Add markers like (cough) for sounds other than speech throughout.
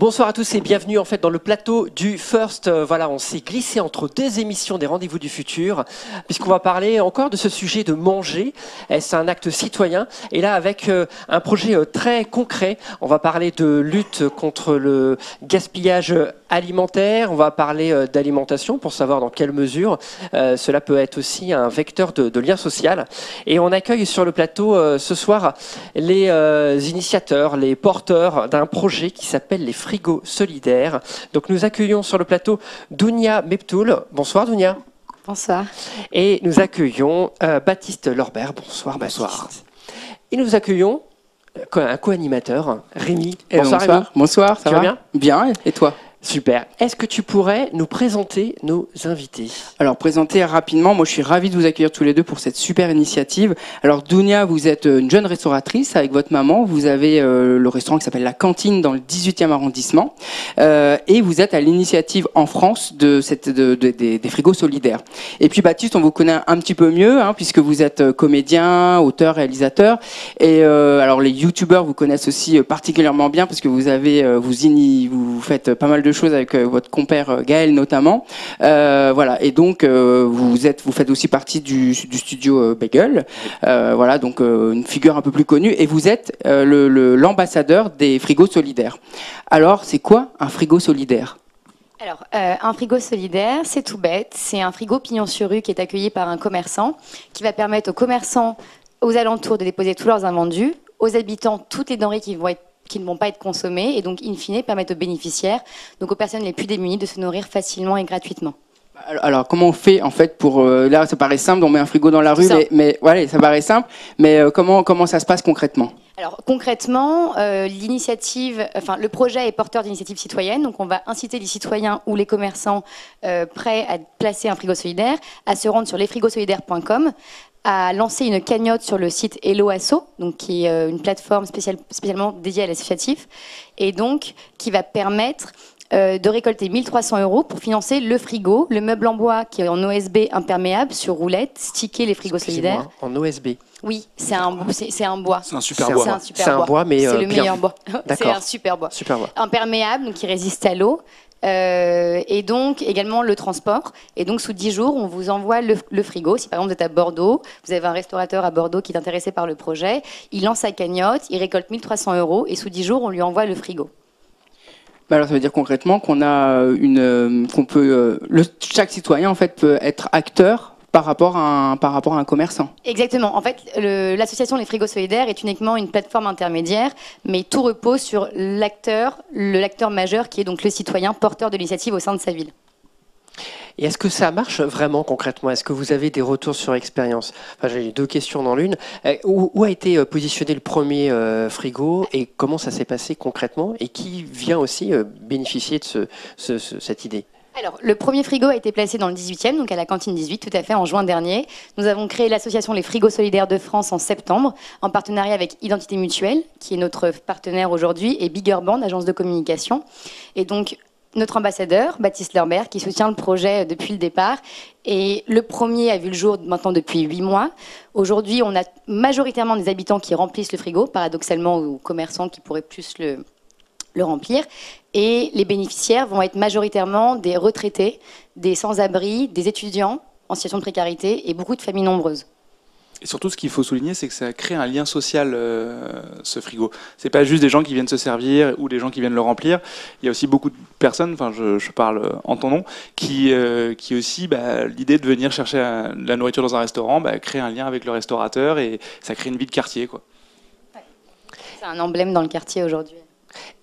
Bonsoir à tous et bienvenue en fait dans le plateau du First. Euh, voilà, on s'est glissé entre deux émissions des Rendez-vous du futur, puisqu'on va parler encore de ce sujet de manger. Est-ce un acte citoyen? Et là, avec euh, un projet euh, très concret, on va parler de lutte contre le gaspillage alimentaire. On va parler d'alimentation pour savoir dans quelle mesure cela peut être aussi un vecteur de, de lien social. Et on accueille sur le plateau ce soir les initiateurs, les porteurs d'un projet qui s'appelle les Frigos Solidaires. Donc nous accueillons sur le plateau Dounia Meptoul. Bonsoir Dounia. Bonsoir. Et nous accueillons euh, Baptiste Lorbert. Bonsoir Bonsoir. Et nous accueillons euh, un co-animateur, Rémi. Bonsoir, Rémi. Bonsoir, ça va bien? Bien, et toi? Super. Est-ce que tu pourrais nous présenter nos invités Alors, présenter rapidement, moi je suis ravi de vous accueillir tous les deux pour cette super initiative. Alors, Dounia, vous êtes une jeune restauratrice avec votre maman. Vous avez euh, le restaurant qui s'appelle La Cantine dans le 18e arrondissement. Euh, et vous êtes à l'initiative en France de cette, de, des, frigos solidaires. Et puis, Baptiste, on vous connaît un, petit peu mieux, hein, puisque vous êtes euh, comédien, auteur, réalisateur. Et euh, alors, les youtubeurs vous connaissent aussi particulièrement bien, parce que vous avez, vous, vous faites pas mal de choses avec euh, votre compère euh, Gaël notamment. Euh, voilà. Et donc vous êtes, vous faites aussi partie du, studio Bagel. voilà, donc une figure un peu plus connue. Et vous êtes l'ambassadeur des frigos solidaires. Alors, c'est quoi un frigo solidaire? Alors, un frigo solidaire, c'est tout bête. C'est un frigo pignon sur rue qui est accueilli par un commerçant qui va permettre aux commerçants aux alentours de déposer tous leurs invendus, aux habitants toutes les denrées qui vont être qui ne vont pas être consommés et donc, in fine, permettre aux bénéficiaires, donc aux personnes les plus démunies, de se nourrir facilement et gratuitement. Alors, comment on fait en fait pour euh, là ça paraît simple, on met un frigo dans la rue, mais, voilà, ça paraît simple, mais euh, comment comment ça se passe concrètement? Alors concrètement, euh, le projet est porteur d'initiatives citoyennes, donc on va inciter les citoyens ou les commerçants prêts à placer un frigo solidaire à se rendre sur lesfrigosolidaires.com a lancé une cagnotte sur le site Hello Asso, donc qui est euh, une plateforme spécialement dédiée à l'associatif, et donc qui va permettre euh, de récolter 1300 euros pour financer le frigo, le meuble en bois qui est en OSB imperméable sur roulette, sticker les frigos solidaires. En OSB Oui, c'est un, c'est, un bois. C'est un super bois. C'est un, bois. mais c'est euh, le meilleur bois. (laughs) c'est un super bois. Super bois. Imperméable, donc qui résiste à l'eau. Euh, et donc également le transport. Et donc sous 10 jours, on vous envoie le, frigo. Si par exemple vous êtes à Bordeaux, vous avez un restaurateur à Bordeaux qui est intéressé par le projet, il lance sa cagnotte, il récolte 1300 euros et sous 10 jours, on lui envoie le frigo. Bah alors ça veut dire concrètement qu'on a une, euh, qu'on peut, euh, le, chaque citoyen en fait peut être acteur par rapport à un, par rapport à un commerçant. Exactement. En fait, l'association Les Frigos Solidaires est uniquement une plateforme intermédiaire, mais tout repose sur l'acteur, l'acteur majeur qui est donc le citoyen porteur de l'initiative au sein de sa ville. Et est-ce que ça marche vraiment concrètement? Est-ce que vous avez des retours sur expérience J'ai deux questions dans l'une. Euh, où, a été euh, positionné le premier euh, frigo et comment ça s'est passé concrètement? Et qui vient aussi bénéficier de ce, cette idée? Alors, le premier frigo a été placé dans le 18e, donc à la cantine 18, tout à fait, en juin dernier. Nous avons créé l'association Les Frigos Solidaires de France en septembre, en partenariat avec Identité Mutuelle, qui est notre partenaire aujourd'hui, et Bigger Band, agence de communication. Et donc, notre ambassadeur, Baptiste Lerber, qui soutient le projet depuis le départ. Et le premier a vu le jour maintenant depuis huit mois. Aujourd'hui, on a majoritairement des habitants qui remplissent le frigo, paradoxalement aux commerçants qui pourraient plus le, le remplir. Et les bénéficiaires vont être majoritairement des retraités, des sans-abri, des étudiants en situation de précarité et beaucoup de familles nombreuses. Et surtout, ce qu'il faut souligner, c'est que ça crée un lien social, euh, ce frigo. C'est pas juste des gens qui viennent se servir ou des gens qui viennent le remplir. Il y a aussi beaucoup de personnes, enfin, je, parle en ton nom, qui, euh, qui aussi, bah, l'idée de venir chercher la nourriture dans un restaurant, bah, crée un lien avec le restaurateur et ça crée une vie de quartier, quoi. C'est un emblème dans le quartier aujourd'hui.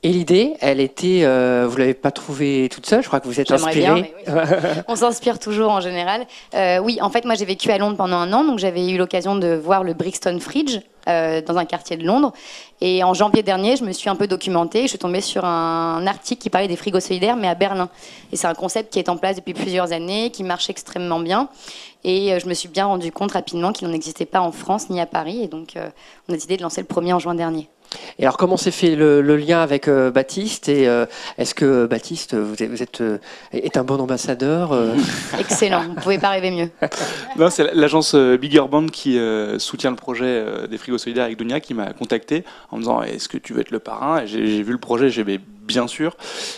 Et l'idée, elle était, euh, vous l'avez pas trouvée toute seule, je crois que vous êtes inspirée. (laughs) On s'inspire toujours en général. Euh, oui, en fait, moi j'ai vécu à Londres pendant un an, donc j'avais eu l'occasion de voir le Brixton Fridge euh, dans un quartier de Londres. Et en janvier dernier, je me suis un peu documentée. Je suis tombée sur un article qui parlait des frigos solidaires, mais à Berlin. Et c'est un concept qui est en place depuis plusieurs années, qui marche extrêmement bien. Et euh, je me suis bien rendu compte rapidement qu'il n'en existait pas en France ni à Paris. Et donc, on a décidé de lancer le premier en juin dernier. Et alors, comment s'est fait le, lien avec euh, Baptiste Et euh, est-ce que Baptiste, vous êtes, euh, est un bon ambassadeur (laughs) Excellent, vous ne pouvez pas rêver mieux. Non, c'est l'agence Bigger Band qui soutient le projet des frigos solidaires avec Dunia qui m'a contacté en me disant Est-ce que tu veux être le parrain? J'ai vu le projet, j'ai bien sûr.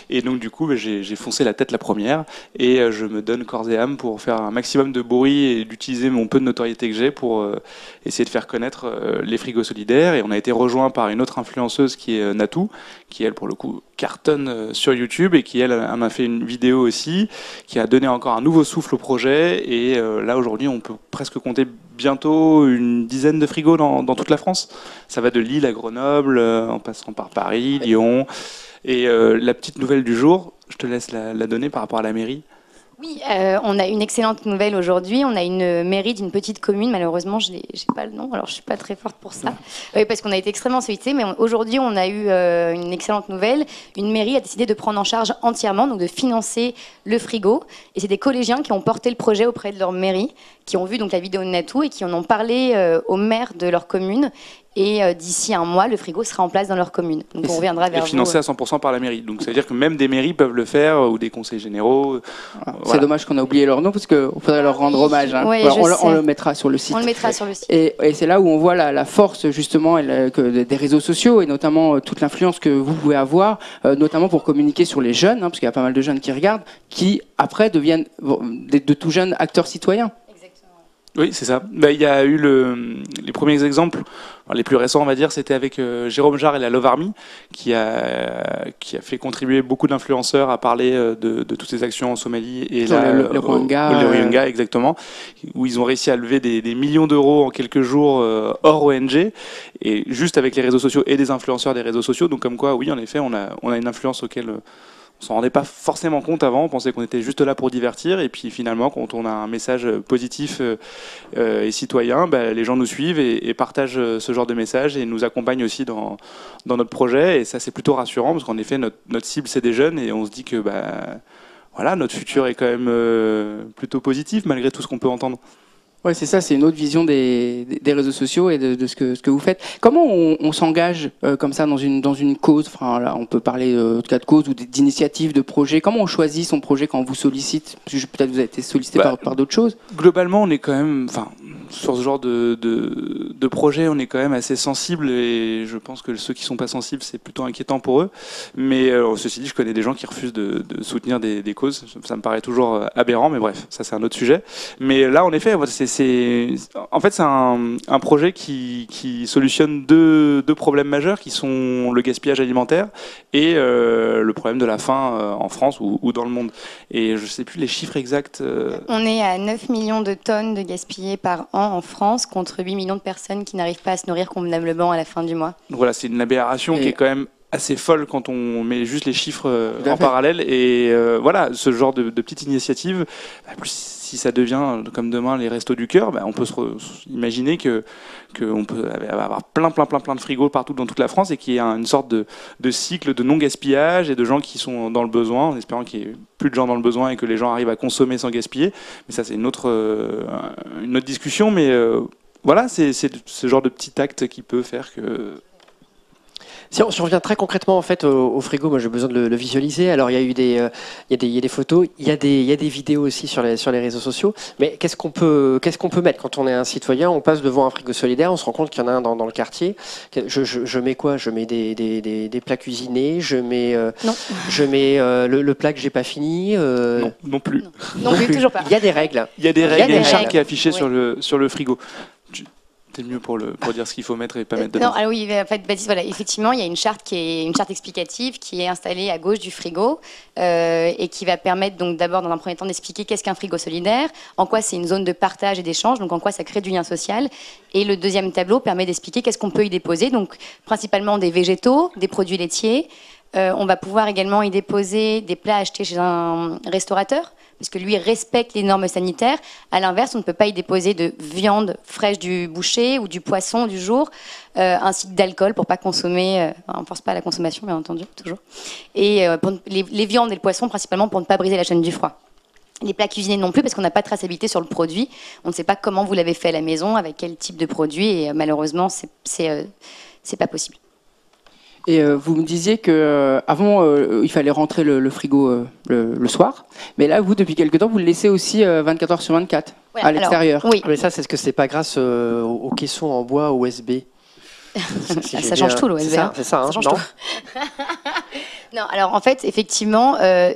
Et donc du coup, bah, j'ai foncé la tête la première et euh, je me donne corps et âme pour faire un maximum de bruit et d'utiliser mon peu de notoriété que j'ai pour euh, essayer de faire connaître euh, les frigos solidaires. Et on a été rejoint par une autre influenceuse qui est Natou, qui elle pour le coup cartonne sur YouTube et qui elle m'a fait une vidéo aussi, qui a donné encore un nouveau souffle au projet. Et là aujourd'hui, on peut presque compter bientôt une dizaine de frigos dans, dans toute la France. Ça va de Lille à Grenoble, en passant par Paris, Lyon. Et euh, la petite nouvelle du jour, je te laisse la, la donner par rapport à la mairie. Oui, euh, on a une excellente nouvelle aujourd'hui. On a une mairie d'une petite commune. Malheureusement, je n'ai pas le nom, alors je suis pas très forte pour ça. Oui, parce qu'on a été extrêmement sollicité. Mais aujourd'hui, on a eu euh, une excellente nouvelle. Une mairie a décidé de prendre en charge entièrement, donc de financer le frigo. Et c'est des collégiens qui ont porté le projet auprès de leur mairie, qui ont vu donc la vidéo de Natou et qui en ont parlé euh, au maire de leur commune. Et euh, d'ici un mois, le frigo sera en place dans leur commune. Donc Et on reviendra Et vers financé vous. à 100% par la mairie. Donc ça veut dire que même des mairies peuvent le faire, euh, ou des conseils généraux. Voilà. C'est Voilà. dommage qu'on a oublié leur nom parce qu'il faudrait leur rendre hommage. hein. ouais, Voilà, je on, le- on sais. le mettra sur le site. On le mettra sur le site. Et, et c'est là où on voit la, la force justement et la- que des réseaux sociaux et notamment euh, toute l'influence que vous pouvez avoir, euh, notamment pour communiquer sur les jeunes, hein, parce qu'il y a pas mal de jeunes qui regardent, qui après deviennent euh, de, de tout jeunes acteurs citoyens. Oui, c'est ça. Bah, Il y a eu le, les premiers exemples, les plus récents, on va dire, c'était avec euh, Jérôme Jarre et la Love Army, qui a, qui a fait contribuer beaucoup d'influenceurs à parler euh, de, de toutes ces actions en Somalie et Sur le- le au- le euh. Rwanda, exactement, où ils ont réussi à lever des, des millions d'euros en quelques jours hors ONG, et juste avec les réseaux sociaux et des influenceurs des réseaux sociaux. Donc comme quoi, oui, en effet, on a, on a une influence auquel on s'en rendait pas forcément compte avant. On pensait qu'on était juste là pour divertir, et puis finalement, quand on a un message positif euh, euh, et citoyen, bah, les gens nous suivent et, partagent euh, ce genre de messages et nous accompagnent aussi dans, dans notre projet. Et ça, c'est plutôt rassurant parce qu'en effet, notre, notre cible, c'est des jeunes et on se dit que bah, voilà, notre futur est quand même plutôt positif malgré tout ce qu'on peut entendre. Ouais, c'est ça, c'est une autre vision des, des- réseaux sociaux et de, de ce, que, ce que vous faites. Comment on, on s'engage euh, comme ça dans une, dans une cause? Enfin, là, on peut parler euh, tout cas de cause ou d'initiative, de projet. Comment on choisit son projet quand on vous sollicite? Peut-être vous avez été sollicité Bah, par, par d'autres choses. Globalement, on est quand même, enfin, sur ce genre de, de, projet, on est quand même assez sensible et je pense que ceux qui sont pas sensibles, c'est plutôt inquiétant pour eux. Mais euh, ceci dit, je connais des gens qui refusent de, soutenir des, causes. Ça me paraît toujours euh, aberrant, mais bref, ça c'est un autre sujet. Mais là, en effet, c'est, en fait, c'est un, projet qui, qui solutionne deux, deux problèmes majeurs qui sont le gaspillage alimentaire et euh, le problème de la faim en France ou, dans le monde. Et je sais plus les chiffres exacts. On est à 9 millions de tonnes de gaspillés par an en France contre 8 millions de personnes qui n'arrivent pas à se nourrir convenablement à la fin du mois. Donc voilà, c'est une aberration Et- qui est quand même assez folle quand on met juste les chiffres euh, en fait. parallèle. Et euh, voilà, ce genre de, de petite initiative, bah, plus si ça devient comme demain les restos du cœur, bah, on peut se imaginer que qu'on peut avoir plein, plein, plein, plein de frigos partout dans toute la France et qu'il y ait un- une sorte de, de cycle de non-gaspillage et de gens qui sont dans le besoin, en espérant qu'il y ait plus de gens dans le besoin et que les gens arrivent à consommer sans gaspiller. Mais ça, c'est une autre, euh, une autre discussion. Mais euh, voilà, c'est ce genre de petit acte qui peut faire que Si on, si on revient très concrètement en fait au, au frigo, moi j'ai besoin de le, le visualiser. Alors il y a eu des, euh, il y a des, il y a des photos, il y a des, il y a des vidéos aussi sur les, sur les réseaux sociaux. Mais qu'est-ce qu'on peut, qu'est-ce qu'on peut mettre quand on est un citoyen? On passe devant un frigo solidaire, on se rend compte qu'il y en a un dans, dans le quartier. Je, je, je mets quoi? Je mets des, des, des, des plats cuisinés, je mets, euh, Non. je mets euh, le, le plat que j'ai pas fini. euh, non, non plus. Non plus, toujours pas. Il y a des règles. Il y a des règles, il y a des une charte qui est affichée Ouais. sur, le, sur le frigo. Tu es mieux pour, le, pour dire ce qu'il faut mettre et pas mettre dedans. Non, alors oui, en fait, Baptiste, voilà, effectivement, il y a une charte qui est une charte explicative qui est installée à gauche du frigo euh, et qui va permettre donc d'abord dans un premier temps d'expliquer qu'est-ce qu'un frigo solidaire, en quoi c'est une zone de partage et d'échange, donc en quoi ça crée du lien social. Et le deuxième tableau permet d'expliquer qu'est-ce qu'on peut y déposer, donc principalement des végétaux, des produits laitiers. Euh, on va pouvoir également y déposer des plats achetés chez un restaurateur puisque lui respecte les normes sanitaires. À l'inverse, on ne peut pas y déposer de viande fraîche du boucher ou du poisson du jour, euh, ainsi que d'alcool pour pas consommer. euh, on ne force pas à la consommation, bien entendu, toujours. Et euh, les, viandes et le poisson, principalement pour ne pas briser la chaîne du froid. Les plats cuisinés non plus, parce qu'on n'a pas de traçabilité sur le produit. On ne sait pas comment vous l'avez fait à la maison, avec quel type de produit, et malheureusement, c'est c'est, c'est pas possible. Et euh, vous me disiez que euh, avant euh, il fallait rentrer le, le frigo euh, le, le soir, mais là vous depuis quelque temps vous le laissez aussi euh, 24 heures sur 24 Ouais, à l'extérieur. Oui, Mais ça, c'est ce que c'est pas grâce euh, aux caissons en bois USB. (laughs) Si ça change bien- tout, l'OSB, C'est ça, hein. c'est ça, hein, ça change non tout. (laughs) Non, alors en fait, effectivement, euh,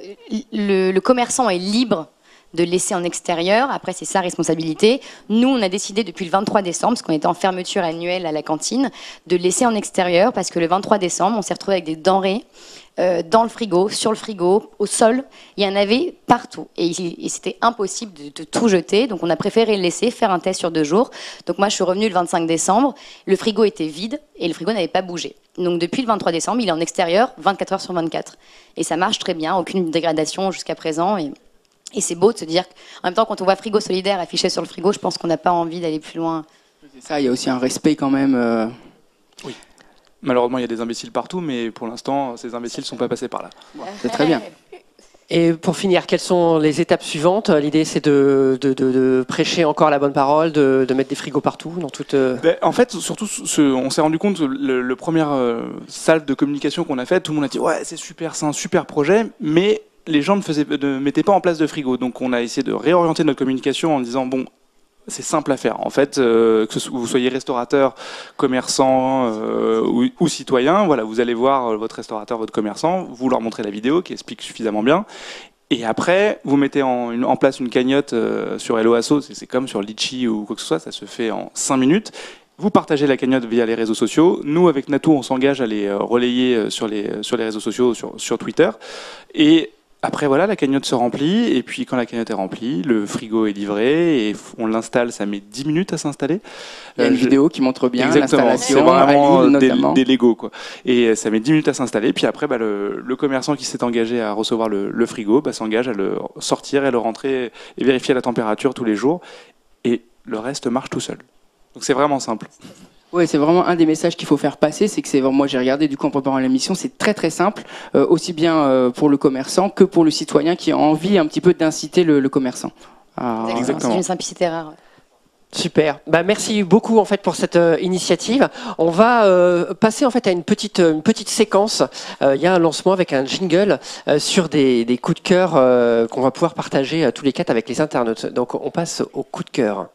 le, le commerçant est libre de laisser en extérieur. Après, c'est sa responsabilité. Nous, on a décidé depuis le 23 décembre, parce qu'on était en fermeture annuelle à la cantine, de laisser en extérieur parce que le 23 décembre, on s'est retrouvé avec des denrées euh, dans le frigo, sur le frigo, au sol. Il y en avait partout. Et, c'était impossible de, de tout jeter. Donc, on a préféré le laisser, faire un test sur deux jours. Donc, moi, je suis revenue le 25 décembre. Le frigo était vide et le frigo n'avait pas bougé. Donc, depuis le 23 décembre, il est en extérieur 24 heures sur 24. Et ça marche très bien. Aucune dégradation jusqu'à présent. Et et c'est beau de se dire qu'en même temps, quand on voit frigo solidaire affiché sur le frigo, je pense qu'on n'a pas envie d'aller plus loin. C'est ça, il y a aussi un respect quand même. euh, Malheureusement, il y a des imbéciles partout, mais pour l'instant, ces imbéciles ne sont pas passés par là. C'est très bien. Et pour finir, quelles sont les étapes suivantes? L'idée, c'est de, de- de- de prêcher encore la bonne parole, de, de mettre des frigos partout, dans toute. euh, Ben, en fait, surtout, ce- on s'est rendu compte, le, le première euh, salle de communication qu'on a faite, tout le monde a dit ouais, c'est super, c'est un super projet, mais les gens ne, mettaient pas en place de frigo. Donc, on a essayé de réorienter notre communication en disant bon. C'est simple à faire. En fait, euh, que vous soyez restaurateur, commerçant euh, ou, citoyen, voilà, vous allez voir euh, votre restaurateur, votre commerçant, vous leur montrez la vidéo qui explique suffisamment bien, et après, vous mettez en, place une cagnotte sur Hello Asso, c'est comme sur Litchi ou quoi que ce soit, ça se fait en 5 minutes. Vous partagez la cagnotte via les réseaux sociaux. Nous, avec Natou, on s'engage à les relayer sur les, sur les réseaux sociaux, sur, sur Twitter. Et après, voilà, la cagnotte se remplit. Et puis, quand la cagnotte est remplie, le frigo est livré et on l'installe. Ça met 10 minutes à s'installer. Il y a une Euh, je- vidéo qui montre bien Exactement, c'est l'installation, vraiment à des, des Lego quoi. Et euh, ça met 10 minutes à s'installer. Puis après, bah, le, le commerçant qui s'est engagé à recevoir le, le frigo bah, s'engage à le sortir et le rentrer et vérifier la température tous les jours. Et le reste marche tout seul. Donc c'est vraiment simple. Oui, c'est vraiment un des messages qu'il faut faire passer, c'est que c'est moi j'ai regardé du coup en préparant l'émission, c'est très très simple, euh, aussi bien euh, pour le commerçant que pour le citoyen qui a envie un petit peu d'inciter le, le commerçant. Exactement. C'est une simplicité rare. Super. Bah, merci beaucoup en fait pour cette euh, initiative. On va euh, passer en fait à une petite une petite séquence. Euh, Il y a un lancement avec un jingle euh, sur des, des coups de cœur euh, qu'on va pouvoir partager euh, tous les quatre avec les internautes. Donc on passe au coup de cœur.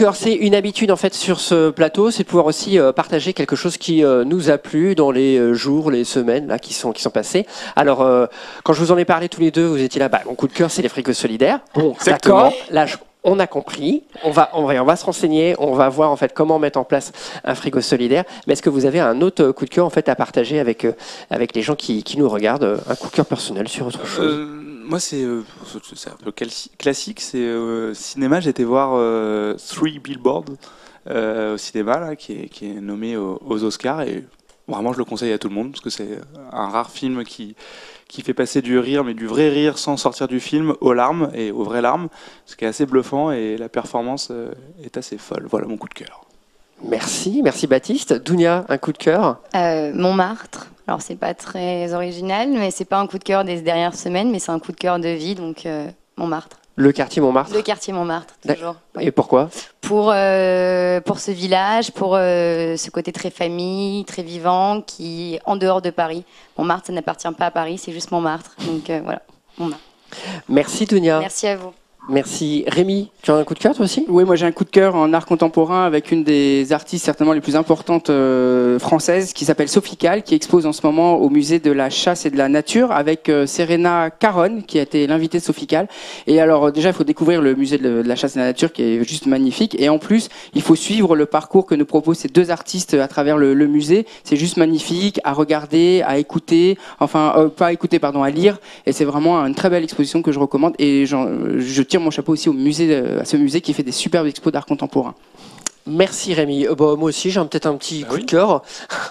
Cœur, c'est une habitude en fait sur ce plateau, c'est de pouvoir aussi euh, partager quelque chose qui euh, nous a plu dans les euh, jours, les semaines là qui sont qui sont passés. Alors euh, quand je vous en ai parlé tous les deux, vous étiez là, bah, mon coup de cœur c'est les frigos solidaires. Bon, Exactement. d'accord. Là, je- on a compris. On va, on va, on va se renseigner. On va voir en fait comment mettre en place un frigo solidaire. Mais est-ce que vous avez un autre coup de cœur en fait à partager avec euh, avec les gens qui, qui nous regardent, un coup de cœur personnel sur autre chose? Euh, moi, c'est euh, c'est un peu classi- classique. C'est euh, cinéma. J'étais voir euh, Three Billboards euh, au cinéma, là, qui, est, qui est nommé aux, aux Oscars. Et vraiment, je le conseille à tout le monde parce que c'est un rare film qui, qui fait passer du rire, mais du vrai rire sans sortir du film, aux larmes et aux vraies larmes. Ce qui est assez bluffant et la performance euh, est assez folle. Voilà mon coup de cœur. Merci, merci Baptiste. Dounia, un coup de cœur? Euh, Montmartre. Alors, c'est pas très original, mais c'est pas un coup de cœur des dernières semaines, mais c'est un coup de cœur de vie, donc euh, Montmartre. Le quartier Montmartre. Le quartier Montmartre, toujours. Et pourquoi? Pour, euh, pour ce village, pour euh, ce côté très famille, très vivant, qui est en dehors de Paris. Montmartre, ça n'appartient pas à Paris, c'est juste Montmartre. Donc voilà. Montmartre. Merci Dounia. Merci à vous. Merci. Rémi, tu as un coup de cœur toi aussi? Oui, moi j'ai un coup de cœur en art contemporain avec une des artistes certainement les plus importantes euh, françaises qui s'appelle Sophie Calle, qui expose en ce moment au musée de la chasse et de la nature avec euh, Serena Caron, qui a été l'invitée de Sophie. Et alors euh, déjà, il faut découvrir le musée de, la chasse et de la nature qui est juste magnifique. Et en plus, il faut suivre le parcours que nous proposent ces deux artistes à travers le, musée. C'est juste magnifique à regarder, à écouter, enfin pas à écouter, pardon, à lire. Et c'est vraiment une très belle exposition que je recommande. Et je tire mon chapeau aussi au musée, à ce musée qui fait des superbes expos d'art contemporain. Merci Rémi. Euh, bah, moi aussi j'ai un- peut-être un petit Bah coup oui. de cœur.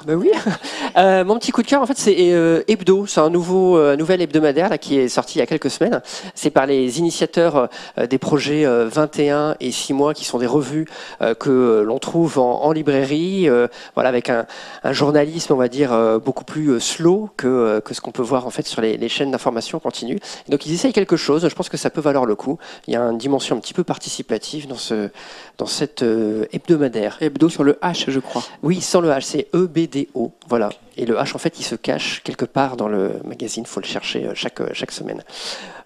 bah oui. (laughs) Euh, mon petit coup de cœur en fait c'est euh, Hebdo. C'est un nouveau euh, nouvel hebdomadaire là, qui est sorti il y a quelques semaines. C'est par les initiateurs des projets euh, 21 et 6 mois qui sont des revues que l'on trouve en, en librairie. voilà avec un, un journalisme on va dire beaucoup plus slow que, que ce qu'on peut voir en fait sur les, les chaînes d'information continue. Donc ils essayent quelque chose. Je pense que ça peut valoir le coup. Il y a une dimension un petit peu participative dans ce dans cette hebdomadaire. Hebdo sur le H, je crois. Oui, sans le H, c'est E-B-D-O. Voilà. Et le H, en fait, il se cache quelque part dans le magazine. Il faut le chercher euh, chaque, chaque semaine.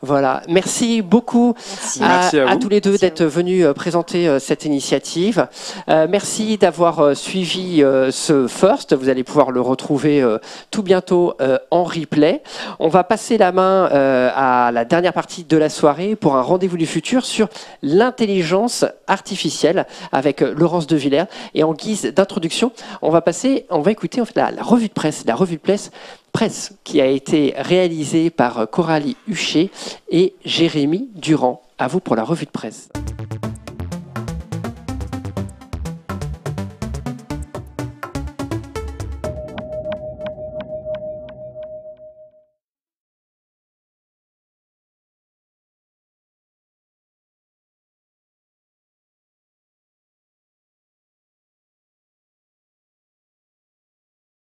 Voilà. Merci beaucoup Merci. à, Merci à à vous. tous les deux d'être venus euh, présenter euh, cette initiative. Euh, merci d'avoir euh, suivi euh, ce First. Vous allez pouvoir le retrouver euh, tout bientôt euh, en replay. On va passer la main euh, à la dernière partie de la soirée pour un rendez-vous du futur sur l'intelligence artificielle avec euh, Laurence De Villers. Et en guise d'introduction, on va passer, on va écouter en fait la, la revue de presse, la revue de presse presse qui a été réalisée par Coralie Huchet et Jérémy Durand. À vous pour la revue de presse.